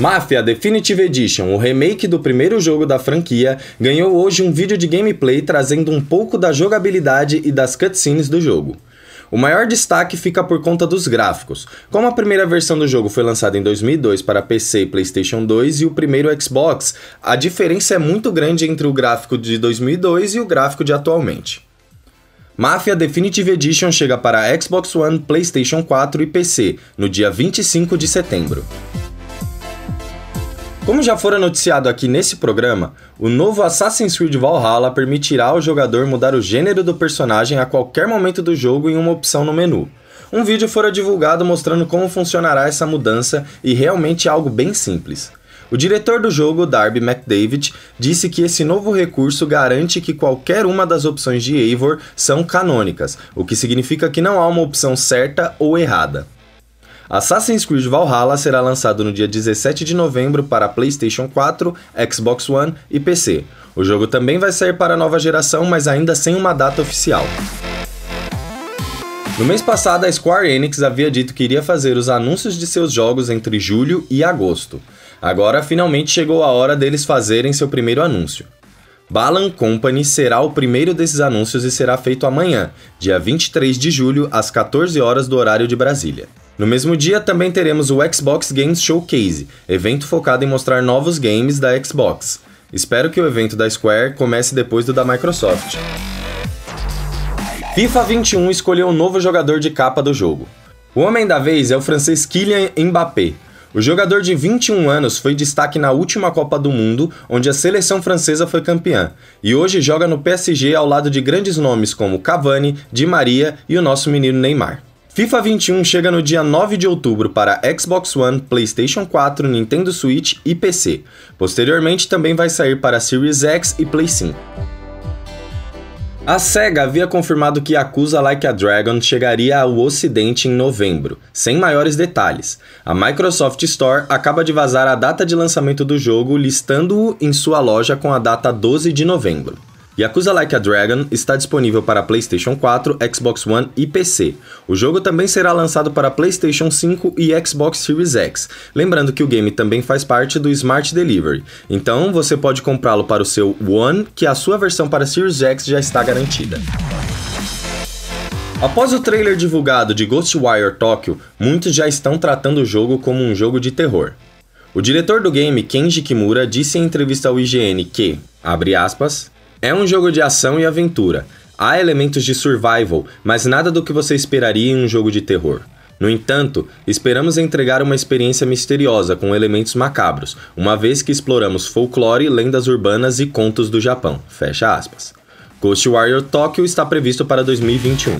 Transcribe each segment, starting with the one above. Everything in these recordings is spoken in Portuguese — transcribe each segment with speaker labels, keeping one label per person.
Speaker 1: Mafia Definitive Edition, o remake do primeiro jogo da franquia, ganhou hoje um vídeo de gameplay trazendo um pouco da jogabilidade e das cutscenes do jogo. O maior destaque fica por conta dos gráficos. Como a primeira versão do jogo foi lançada em 2002 para PC e PlayStation 2 e o primeiro Xbox, a diferença é muito grande entre o gráfico de 2002 e o gráfico de atualmente. Mafia Definitive Edition chega para Xbox One, PlayStation 4 e PC no dia 25 de setembro. Como já fora noticiado aqui nesse programa, o novo Assassin's Creed Valhalla permitirá ao jogador mudar o gênero do personagem a qualquer momento do jogo em uma opção no menu. Um vídeo fora divulgado mostrando como funcionará essa mudança e realmente é algo bem simples. O diretor do jogo, Darby McDavid, disse que esse novo recurso garante que qualquer uma das opções de Eivor são canônicas, o que significa que não há uma opção certa ou errada. Assassin's Creed Valhalla será lançado no dia 17 de novembro para PlayStation 4, Xbox One e PC. O jogo também vai sair para a nova geração, mas ainda sem uma data oficial. No mês passado, a Square Enix havia dito que iria fazer os anúncios de seus jogos entre julho e agosto. Agora finalmente chegou a hora deles fazerem seu primeiro anúncio. Balan Company será o primeiro desses anúncios e será feito amanhã, dia 23 de julho, às 14 horas do horário de Brasília. No mesmo dia também teremos o Xbox Games Showcase, evento focado em mostrar novos games da Xbox. Espero que o evento da Square comece depois do da Microsoft. FIFA 21 escolheu um novo jogador de capa do jogo. O homem da vez é o francês Kylian Mbappé. O jogador de 21 anos foi destaque na última Copa do Mundo, onde a seleção francesa foi campeã, e hoje joga no PSG ao lado de grandes nomes como Cavani, Di Maria e o nosso menino Neymar. FIFA 21 chega no dia 9 de outubro para Xbox One, PlayStation 4, Nintendo Switch e PC. Posteriormente também vai sair para Series X e Play 5. A SEGA havia confirmado que Yakuza Like a Dragon chegaria ao ocidente em novembro, sem maiores detalhes. A Microsoft Store acaba de vazar a data de lançamento do jogo, listando-o em sua loja com a data 12 de novembro. Yakuza Like a Dragon está disponível para PlayStation 4, Xbox One e PC. O jogo também será lançado para PlayStation 5 e Xbox Series X. Lembrando que o game também faz parte do Smart Delivery, então você pode comprá-lo para o seu One, que a sua versão para Series X já está garantida. Após o trailer divulgado de Ghostwire Tokyo, muitos já estão tratando o jogo como um jogo de terror. O diretor do game, Kenji Kimura, disse em entrevista ao IGN que, abre aspas, é um jogo de ação e aventura. Há elementos de survival, mas nada do que você esperaria em um jogo de terror. No entanto, esperamos entregar uma experiência misteriosa com elementos macabros, uma vez que exploramos folclore, lendas urbanas e contos do Japão. Fecha aspas. Ghost Warrior Tokyo está previsto para 2021.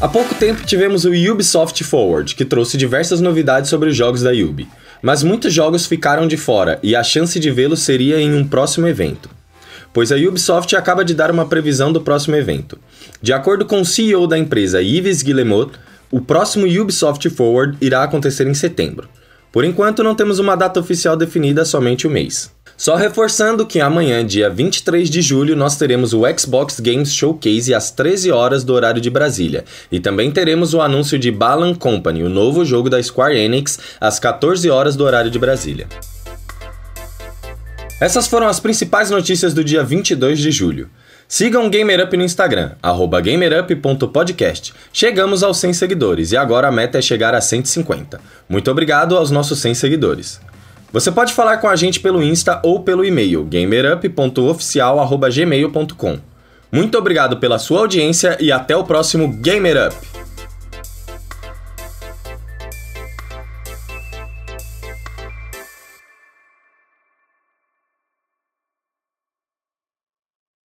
Speaker 1: Há pouco tempo tivemos o Ubisoft Forward, que trouxe diversas novidades sobre os jogos da Ubi. Mas muitos jogos ficaram de fora e a chance de vê-los seria em um próximo evento. Pois a Ubisoft acaba de dar uma previsão do próximo evento. De acordo com o CEO da empresa, Yves Guillemot, o próximo Ubisoft Forward irá acontecer em setembro. Por enquanto, não temos uma data oficial definida, somente o mês. Só reforçando que amanhã, dia 23 de julho, nós teremos o Xbox Games Showcase às 13 horas do horário de Brasília. E também teremos o anúncio de Balan Company, o novo jogo da Square Enix, às 14 horas do horário de Brasília. Essas foram as principais notícias do dia 22 de julho. Sigam o GamerUp no Instagram, gamerup.podcast. Chegamos aos 100 seguidores e agora a meta é chegar a 150. Muito obrigado aos nossos 100 seguidores. Você pode falar com a gente pelo Insta ou pelo e-mail gamerup.oficial.gmail.com. Muito obrigado pela sua audiência e até o próximo Gamer Up!